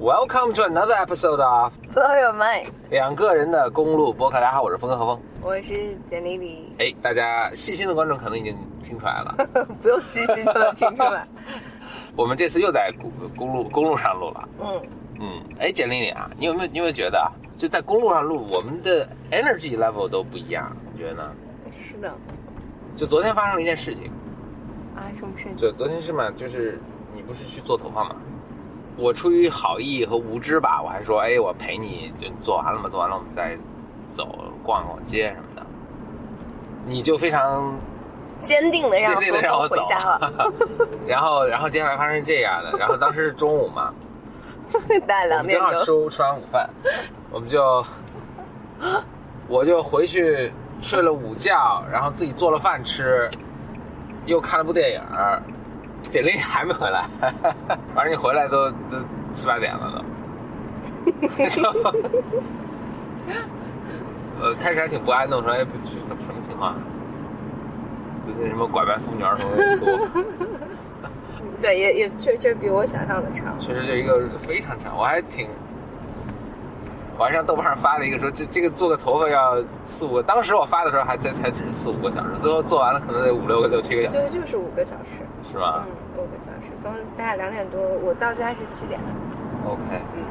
Welcome to another episode of Blow your mind，两个人的公路播客。大家好，我是峰哥何峰。我是简丽丽，哎，大家细心的观众可能已经听出来了，不用细心就能听出来。我们这次又在公公路公路上录了。嗯，嗯，哎，简丽丽啊，你有没有你有没有觉得啊，就在公路上录，我们的 energy level 都不一样？你觉得呢？是的。就昨天发生了一件事情，啊，什么事情？就昨天是嘛，就是你不是去做头发嘛？我出于好意和无知吧，我还说，哎，我陪你，就做完了嘛，做完了我们再走逛逛街什么的。你就非常坚定的让坚定的让我走回家了，然后然后接下来发生这样的，然后当时是中午嘛，大概我两点们正好钟。吃吃完午饭，我们就我就回去睡了午觉，然后自己做了饭吃，又看了部电影儿。简历还没回来，反正你回来都都七八点了都。就呃，开始还挺不安的，我说哎，怎么什么情况？最近什么拐卖妇女儿童多。对，也也确确实比我想象的长。确实这一个非常长，我还挺，我还上豆瓣上发了一个说这这个做个头发要四五个，当时我发的时候还才才只是四五个小时，最后做完了可能得五六个六七个小时，就就是五个小时，是吧嗯，五个小时，从大概两点多，我到家是七点。？OK，嗯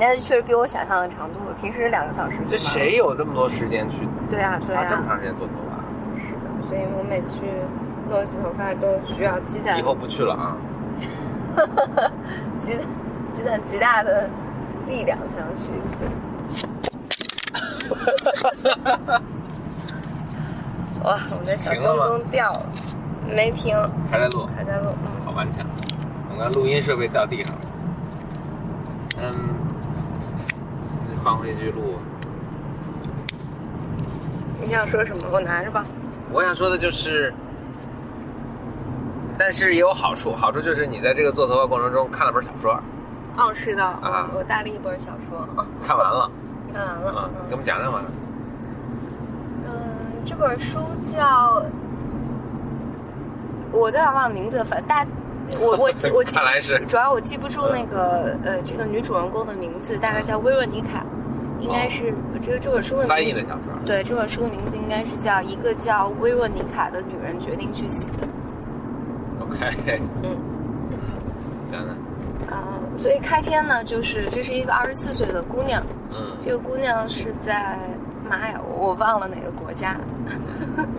那确实比我想象的长多了。平时两个小时就这谁有这么多时间去对啊，对啊这么啊，长时间做头发？是的。所以我每次去弄一次头发都需要积攒以后不去了啊！积积攒极大的力量才能去一次。哇，我们的小东东掉了，没停，还在录，还在录。嗯，好顽强。我刚录音设备掉地上了，嗯，放回去录。你想说什么？我拿着吧。我想说的就是，但是也有好处，好处就是你在这个做头发过程中看了本小说，哦，是的，啊我我带了一本小说，看完了看完了。啊，给我嗯们讲讲吧。嗯，这本书叫，我有点忘了名字，反正大，我我记我记 看来是主要我记不住那个呃这个女主人公的名字，大概叫薇若妮卡，应该是这个这本书的翻译的小说。对，这本书的名字应该是叫《一个叫薇若妮卡的女人决定去死》。OK，嗯，所以开篇呢，就是这是一个二十四岁的姑娘，嗯，这个姑娘是在妈呀，我我忘了哪个国家，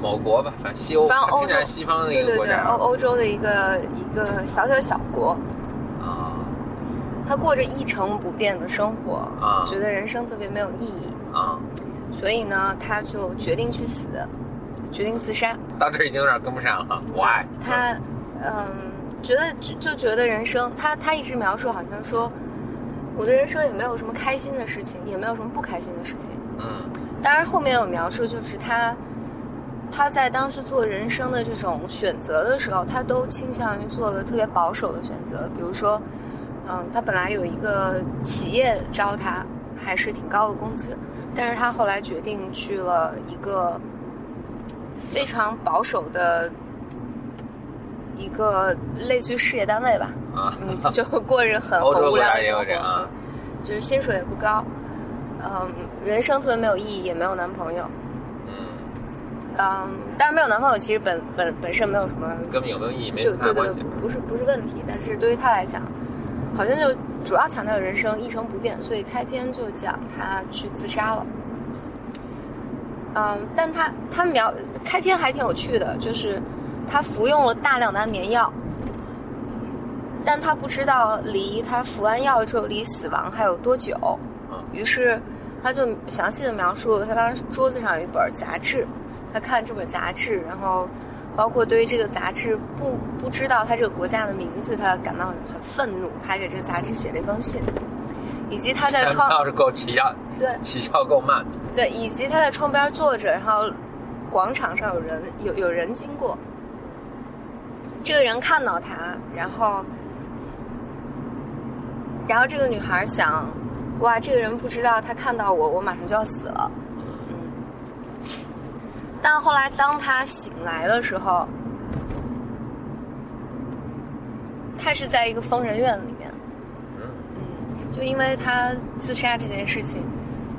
某国吧，反正西欧，反正欧洲西方的一个对对对。欧欧洲的一个一个小小小国，啊她过着一成不变的生活，啊觉得人生特别没有意义，啊，所以呢，她就决定去死，决定自杀。到这儿已经有点跟不上了。Why？他，嗯，觉得就就觉得人生，他他一直描述好像说，我的人生也没有什么开心的事情，也没有什么不开心的事情。嗯当然后面有描述，就是他他在当时做人生的这种选择的时候，他都倾向于做了特别保守的选择，比如说，嗯，他本来有一个企业招他，还是挺高的工资，但是他后来决定去了一个非常保守的一个类似于事业单位吧，啊，嗯，就过着很 很无聊的生活，啊。就是薪水也不高，嗯，人生特别没有意义，也没有男朋友，嗯，嗯，当然没有男朋友其实本本本身没有什么，根本有没有意义没就对对不是不是问题，但是对于他来讲，好像就主要强调人生一成不变，所以开篇就讲他去自杀了。嗯，但他他描开篇还挺有趣的，就是他服用了大量的安眠药，但他不知道离他服完药之后离死亡还有多久，嗯于是他就详细的描述他当时桌子上有一本杂志，他看这本杂志，然后包括对于这个杂志不不知道他这个国家的名字，他感到很愤怒，还给这个杂志写了一封信，以及他在窗要是够起效，对起效够慢。对，以及他在窗边坐着，然后广场上有人有有人经过，这个人看到他，然后然后这个女孩想，哇，这个人不知道他看到我，我马上就要死了。嗯，但后来当他醒来的时候，他是在一个疯人院里面，嗯就因为他自杀这件事情，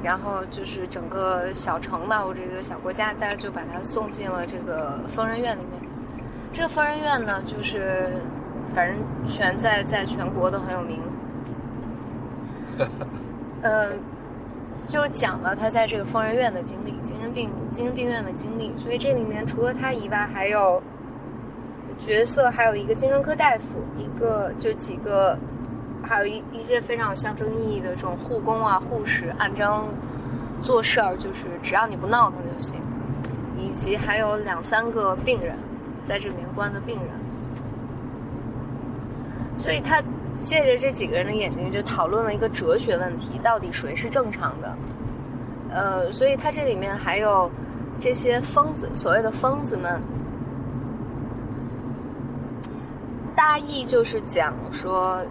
然后就是整个小城吧，或者这个小国家，大家就把他送进了这个疯人院里面。这个疯人院呢，就是反正全在在全国都很有名。呃，就讲了他在这个疯人院的经历，精神病精神病院的经历。所以这里面除了他以外，还有角色，还有一个精神科大夫，一个就几个，还有一一些非常有象征意义的这种护工啊、护士，按章做事儿，就是只要你不闹腾就行。以及还有两三个病人，在这里面关的病人。所以他借着这几个人的眼睛，就讨论了一个哲学问题：到底谁是正常的？呃，所以他这里面还有这些疯子，所谓的疯子们，大意就是讲说，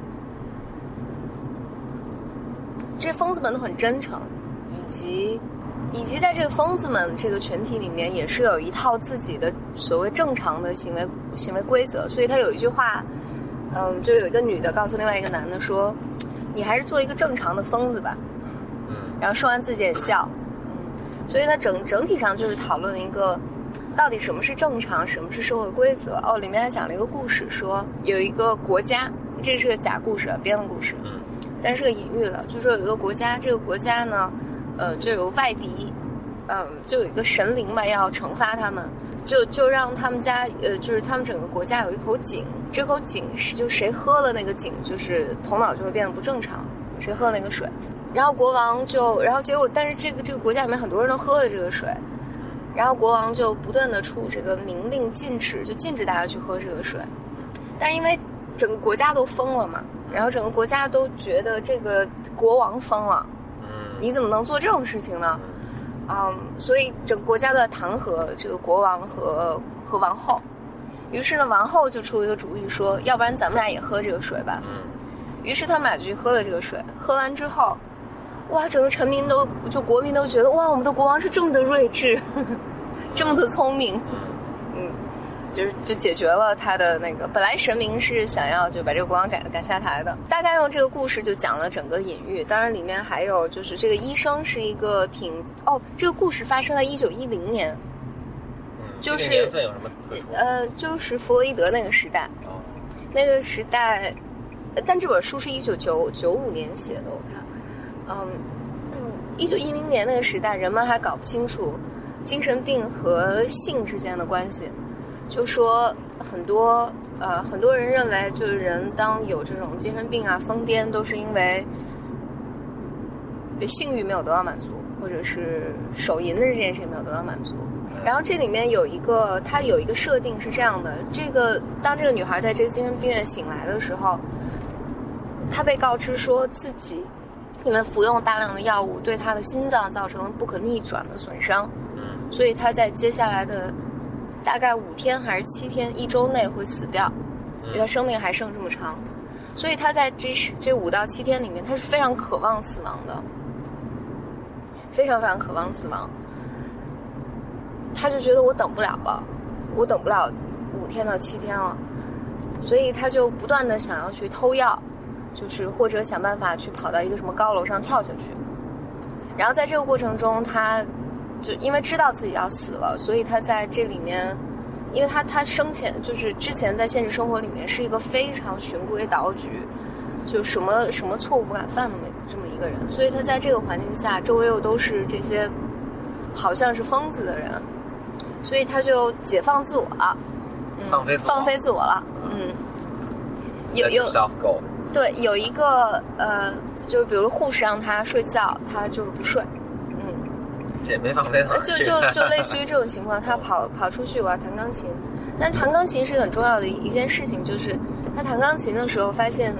这疯子们都很真诚，以及以及在这个疯子们这个群体里面，也是有一套自己的所谓正常的行为行为规则。所以他有一句话。嗯，就有一个女的告诉另外一个男的说：“你还是做一个正常的疯子吧。”嗯，然后说完自己也笑。嗯，所以他整整体上就是讨论了一个，到底什么是正常，什么是社会规则。哦，里面还讲了一个故事，说有一个国家，这是个假故事，编的故事。嗯，但是个隐喻了，就说有一个国家，这个国家呢，呃，就有外敌，嗯，就有一个神灵嘛，要惩罚他们，就就让他们家，呃，就是他们整个国家有一口井。这口井是，就谁喝了那个井，就是头脑就会变得不正常。谁喝了那个水，然后国王就，然后结果，但是这个这个国家里面很多人都喝了这个水，然后国王就不断的出这个明令禁止，就禁止大家去喝这个水。但是因为整个国家都疯了嘛，然后整个国家都觉得这个国王疯了，你怎么能做这种事情呢？嗯，所以整个国家都在弹劾这个国王和和王后。于是呢，王后就出了一个主意，说：“要不然咱们俩也喝这个水吧。”嗯。于是他们俩就去喝了这个水。喝完之后，哇，整个臣民都就国民都觉得哇，我们的国王是这么的睿智，这么的聪明。嗯。就是就解决了他的那个本来神明是想要就把这个国王赶赶下台的。大概用这个故事就讲了整个隐喻。当然里面还有就是这个医生是一个挺哦，这个故事发生在一九一零年。就是年份有什么？呃，就是弗洛伊德那个时代，哦，那个时代，但这本书是一九九九五年写的，我看，嗯，一九一零年那个时代，人们还搞不清楚精神病和性之间的关系，就说很多呃很多人认为，就是人当有这种精神病啊、疯癫，都是因为性欲没有得到满足，或者是手淫的这件事情没有得到满足。然后这里面有一个，它有一个设定是这样的：这个当这个女孩在这个精神病院醒来的时候，她被告知说自己因为服用大量的药物，对她的心脏造成了不可逆转的损伤。嗯。所以她在接下来的大概五天还是七天、一周内会死掉，因为他生命还剩这么长。所以他在这这五到七天里面，他是非常渴望死亡的，非常非常渴望死亡。他就觉得我等不了了，我等不了五天到七天了，所以他就不断的想要去偷药，就是或者想办法去跑到一个什么高楼上跳下去。然后在这个过程中，他就因为知道自己要死了，所以他在这里面，因为他他生前就是之前在现实生活里面是一个非常循规蹈矩，就什么什么错误不敢犯的么这么一个人，所以他在这个环境下，周围又都是这些好像是疯子的人。所以他就解放自我了，放飞放飞自我了，嗯，有有对有一个呃，就是比如护士让他睡觉，他就是不睡，也没放飞就就 就类似于这种情况，他跑跑出去我要弹钢琴，但弹钢琴是很重要的一件事情，就是他弹钢琴的时候发现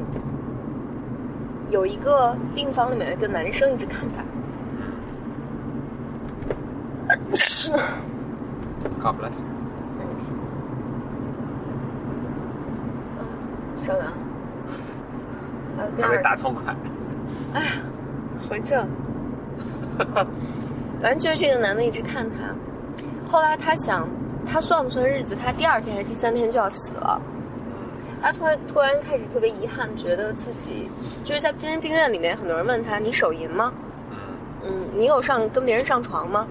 有一个病房里面有一个男生一直看他，是。God bless。嗯，稍等。还有第二。大痛快。哎呀，回这。反正就是这个男的一直看他，后来他想，他算不算日子？他第二天还是第三天就要死了。他突然突然开始特别遗憾，觉得自己就是在精神病院里面，很多人问他：“你手淫吗？嗯嗯，你有上跟别人上床吗？”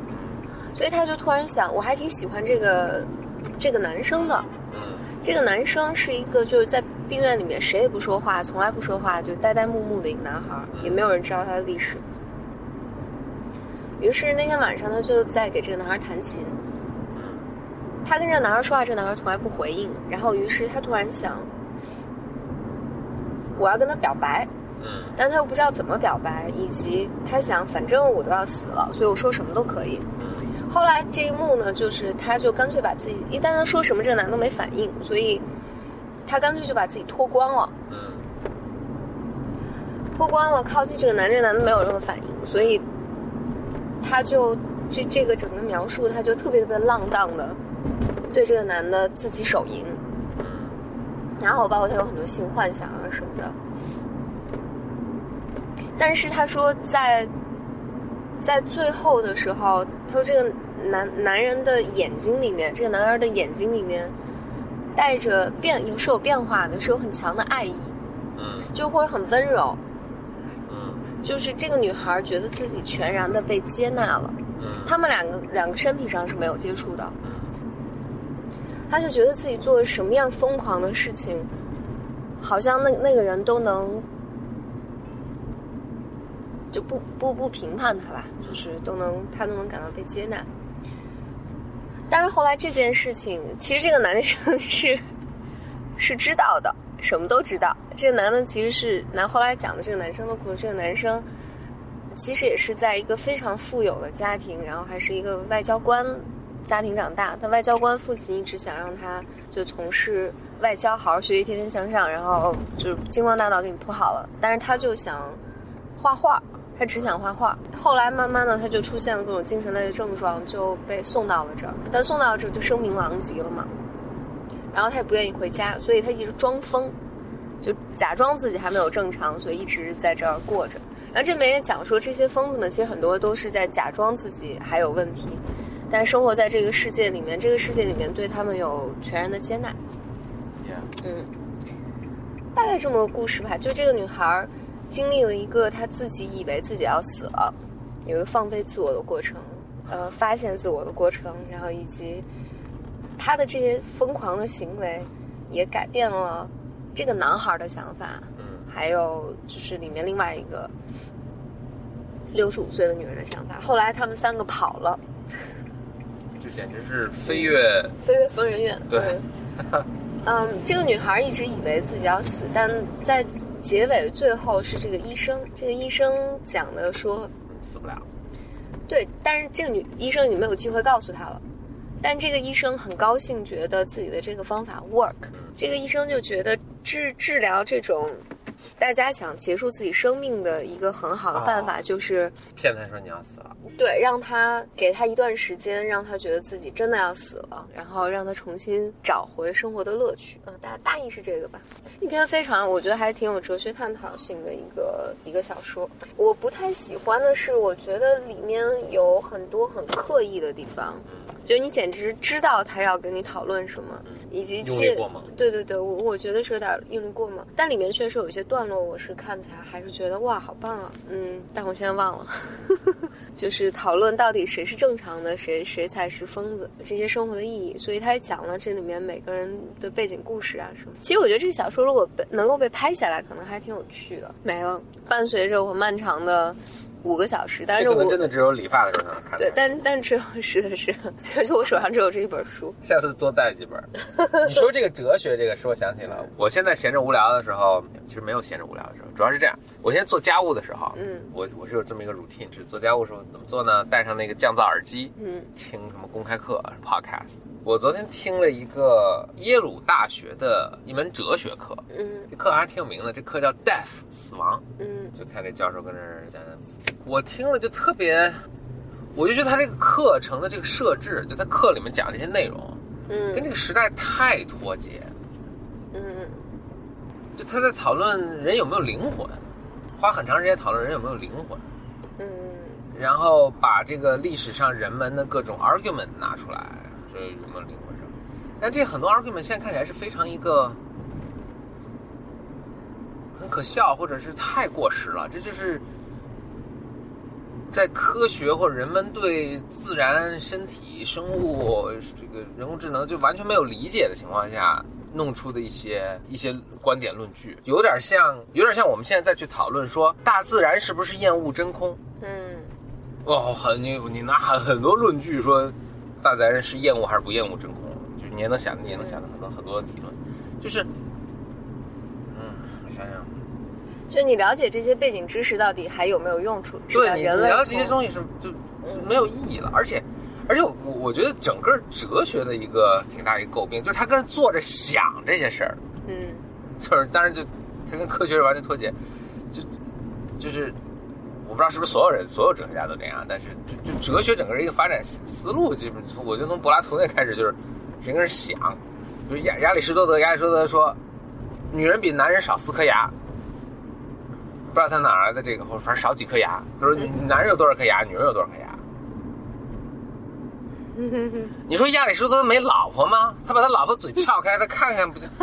所以他就突然想，我还挺喜欢这个这个男生的。嗯这个男生是一个就是在病院里面谁也不说话，从来不说话，就呆呆木木的一个男孩，也没有人知道他的历史。于是那天晚上，他就在给这个男孩弹琴。他跟这个男孩说话，这个男孩从来不回应。然后，于是他突然想，我要跟他表白，嗯但他又不知道怎么表白，以及他想，反正我都要死了，所以我说什么都可以。嗯后来这一幕呢，就是他就干脆把自己，一旦他说什么，这个男的都没反应，所以他干脆就把自己脱光了，嗯脱光了，靠近这个男，这个男的没有任何反应，所以他就这这个整个描述，他就特别特别浪荡的对这个男的自己手淫，嗯然后包括他有很多性幻想啊什么的。但是他说在在最后的时候，他说这个男男人的眼睛里面，这个男孩的眼睛里面带着变有是有变化的，是有很强的爱意，嗯。就或者很温柔，嗯就是这个女孩觉得自己全然的被接纳了。嗯他们两个两个身体上是没有接触的，她就觉得自己做了什么样疯狂的事情，好像那那个人都能就不不不评判他吧，就是都能他都能感到被接纳。但是后来这件事情，其实这个男生 是是知道的，什么都知道。这个男的其实是男后来讲的这个男生的故事，这个男生其实也是在一个非常富有的家庭，然后还是一个外交官家庭长大。他外交官父亲一直想让他就从事外交，好好学习，天天向上，然后就是金光大道给你铺好了。但是他就想画画，他只想画画。后来慢慢的，他就出现了各种精神类的症状，就被送到了这儿。但送到这儿就声名狼藉了嘛。然后他也不愿意回家，所以他一直装疯，就假装自己还没有正常，所以一直在这儿过着。然后这里面也讲说，这些疯子们其实很多都是在假装自己还有问题，但生活在这个世界里面，这个世界里面对他们有全然的接纳。嗯，大概这么个故事吧。就这个女孩儿经历了一个她自己以为自己要死了，有一个放飞自我的过程，呃，发现自我的过程，然后以及她的这些疯狂的行为，也改变了这个男孩的想法，嗯还有就是里面另外一个六十五岁的女人的想法。后来他们三个跑了，这简直是飞跃，飞跃疯人院。对嗯，嗯，这个女孩一直以为自己要死，但在结尾最后是这个医生，这个医生讲的说，嗯死不了。对，但是这个女医生已经没有机会告诉她了。但这个医生很高兴，觉得自己的这个方法 work。这个医生就觉得治治疗这种大家想结束自己生命的一个很好的办法，就是骗他说你要死了，对，让他给他一段时间，让他觉得自己真的要死了，然后让他重新找回生活的乐趣。嗯，大大意是这个吧。一篇非常，我觉得还挺有哲学探讨性的一个一个小说。我不太喜欢的是，我觉得里面有很多很刻意的地方，就你简直知道他要跟你讨论什么，以及用借力过猛。对对对，我我觉得是有点用力过猛，但里面确实有一些段落，我是看起来还是觉得哇，好棒啊，嗯，但我现在忘了，就是讨论到底谁是正常的，谁谁才是疯子，这些生活的意义，所以他也讲了这里面每个人的背景故事啊什么。其实我觉得这个小说如果被能够被拍下来，可能还挺有趣的。没了，伴随着我漫长的五个小时，但是我这可能真的只有理发的时候才能看。对，，但但只有是的是，就我手上只有这一本书。下次多带几本。你说这个哲学，这个使我想起了，我现在闲着无聊的时候，其实没有闲着无聊的时候，主要是这样，我现在做家务的时候，嗯我我是有这么一个 routine，是做家务的时候怎么做呢？戴上那个降噪耳机，嗯听什么公开课、podcast。我昨天听了一个耶鲁大学的一门哲学课，嗯这课还挺有名的，这课叫 Death 死亡。嗯就看这教授跟这儿讲讲死，我听了就特别，我就觉得他这个课程的这个设置，就他课里面讲这些内容，嗯跟这个时代太脱节。嗯就他在讨论人有没有灵魂，花很长时间讨论人有没有灵魂，嗯然后把这个历史上人们的各种 argument 拿出来，说有没有灵魂上。但这很多 argument 现在看起来是非常一个很可笑，或者是太过时了。这就是在科学或者人们对自然、身体、生物这个人工智能就完全没有理解的情况下。弄出的一些一些观点论据，有点像，有点像我们现在再去讨论说，大自然是不是厌恶真空？嗯，哦，很你你拿很很多论据说，大自然是厌恶还是不厌恶真空？就是你也能想，你也能想到很多很多理论，就是，嗯，我想想，就你了解这些背景知识到底还有没有用处？对你了解这些东西是就没有意义了，而且。而且我我觉得整个哲学的一个挺大一个诟病，就是他跟坐着想这些事儿，嗯，就是当然就他跟科学是完全脱节，就就是我不知道是不是所有人所有哲学家都这样，但是就就哲学整个一个发展思路，基本我就从柏拉图那开始就是人跟人想，就亚亚里士多德亚里士多德说，女人比男人少四颗牙，不知道他哪来的这个，或者反正少几颗牙，他说男人有多少颗牙，女人有多少颗牙。你说亚里士多德没老婆吗？他把他老婆嘴撬开，他看看不就？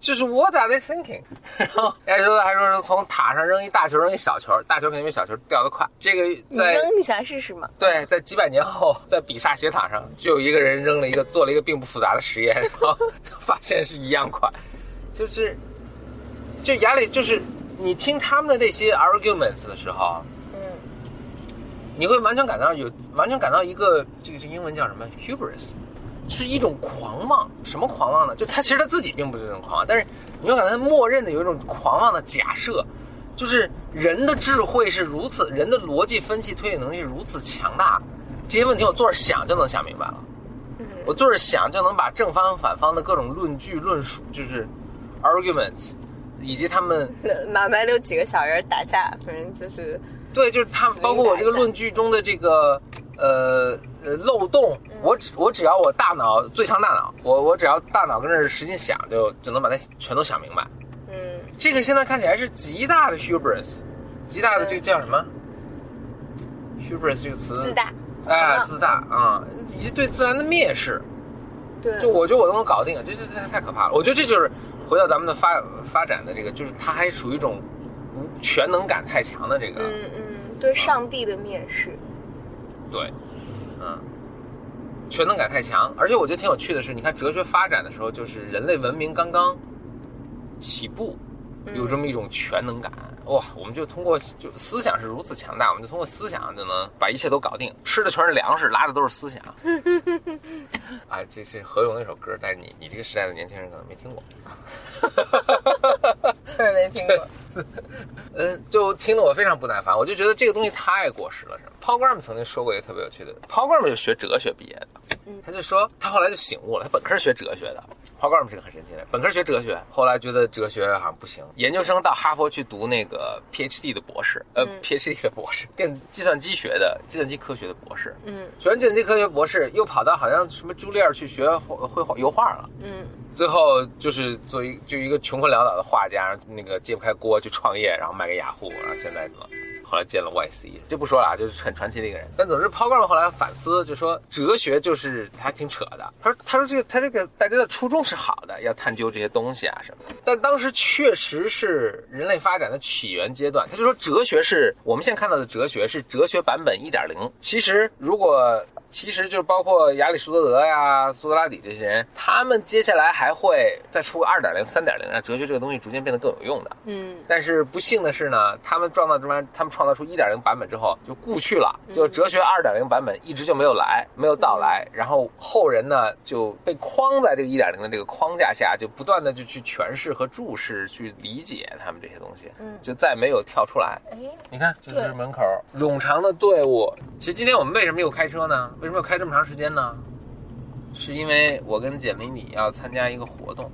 就是 What are they thinking？然后亚里士多德还说是从塔上扔一大球，扔一小球，大球肯定比小球掉得快。这个在扔一下试试吗？对，在几百年后，在比萨斜塔上，就有一个人扔了一个，做了一个并不复杂的实验，然后发现是一样快。就是，就亚里，就是你听他们的那些 arguments 的时候。嗯你会完全感到有，完全感到一个这个是英文叫什么 hubris，是一种狂妄。什么狂妄呢？就他其实他自己并不是这种狂妄，但是你会感到他默认的有一种狂妄的假设，就是人的智慧是如此，人的逻辑分析推理能力如此强大，这些问题我坐着想就能想明白了。我坐着想就能把正方反方的各种论据论述，就是 arguments 以及他们马白有几个小人打架，反正就是。对，就是他，包括我这个论据中的这个呃呃漏洞，我只我只要我大脑最强大脑，我我只要大脑跟着使劲想，就就能把它全都想明白。嗯，这个现在看起来是极大的 hubris，极大的这个叫什么？hubris 这个词，自大，哎，自大啊，以及对自然的蔑视。对，就我觉得我都能搞定，这这这太可怕了。我觉得这就是回到咱们的发发展的这个，就是它还属于一种。全能感太强的这个，嗯嗯，对上帝的蔑视，对，嗯，全能感太强，而且我觉得挺有趣的是，你看哲学发展的时候，就是人类文明刚刚起步，有这么一种全能感。哇，我们就通过就思想是如此强大，我们就通过思想就能把一切都搞定，吃的全是粮食，拉的都是思想。啊，这是何勇那首歌，但是你你这个时代的年轻人可能没听过。确实没听过。嗯，就听得我非常不耐烦，我就觉得这个东西太过时了，是吗？Paul Graham 曾经说过一个特别有趣的，Paul Graham 就学哲学毕业的，他就说他后来就醒悟了，他本科是学哲学的。Paul Graham 是个很神奇的，本科学哲学，后来觉得哲学好像不行，研究生到哈佛去读那个 PhD 的博士，呃，PhD 的博士，电子计算机学的计算机科学的博士，嗯，学完计算机科学博士，又跑到好像什么朱丽尔去学绘画油画了，嗯，最后就是做一就一个穷困潦倒的画家，那个揭不开锅去创业，然后卖给雅虎，然后现在怎么？后来见了 YC，就不说了啊，就是很传奇的一个人。但总之 pogram 后来反思，就说哲学就是还挺扯的。他说：“他说这个他这个大家的初衷是好的，要探究这些东西啊什么的。但当时确实是人类发展的起源阶段。他就说哲学是我们现在看到的哲学是哲学版本一点零。其实如果……其实就包括亚里士多德呀、苏格拉底这些人，他们接下来还会再出个二点零、三点零，让哲学这个东西逐渐变得更有用的。嗯。但是不幸的是呢，他们创造这玩他们创造出一点零版本之后就故去了，就哲学二点零版本一直就没有来，没有到来。然后后人呢就被框在这个一点零的这个框架下，就不断的就去诠释和注释、去理解他们这些东西，嗯，就再没有跳出来。哎，你看，就是门口冗长的队伍。其实今天我们为什么又开车呢？为什么要开这么长时间呢？是因为我跟简玲玲要参加一个活动。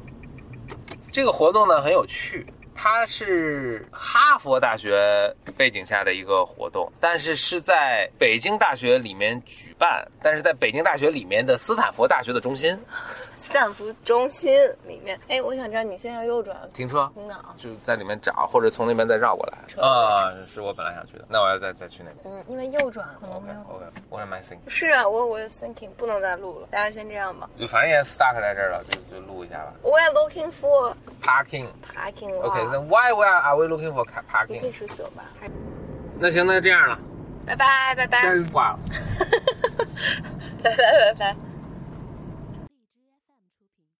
这个活动呢很有趣，它是哈佛大学背景下的一个活动，但是是在北京大学里面举办，但是在北京大学里面的斯坦福大学的中心斯坦福中心里面。哎，我想知道你现在要右转停车？就在里面找，或者从那边再绕过来。车啊，是我本来想去的，那我要再再去那边。嗯，因为右转可能 OK 没有。OK，我 am I thinking？是啊，我我 thinking 不能再录了，大家先这样吧。就反正也 stuck 在这儿了，就就录一下吧。We're looking for Parking。parking。那 why we are are we looking for ca- 你可以 parking？那行，那就这样了。拜拜拜拜但是挂了。拜拜拜拜。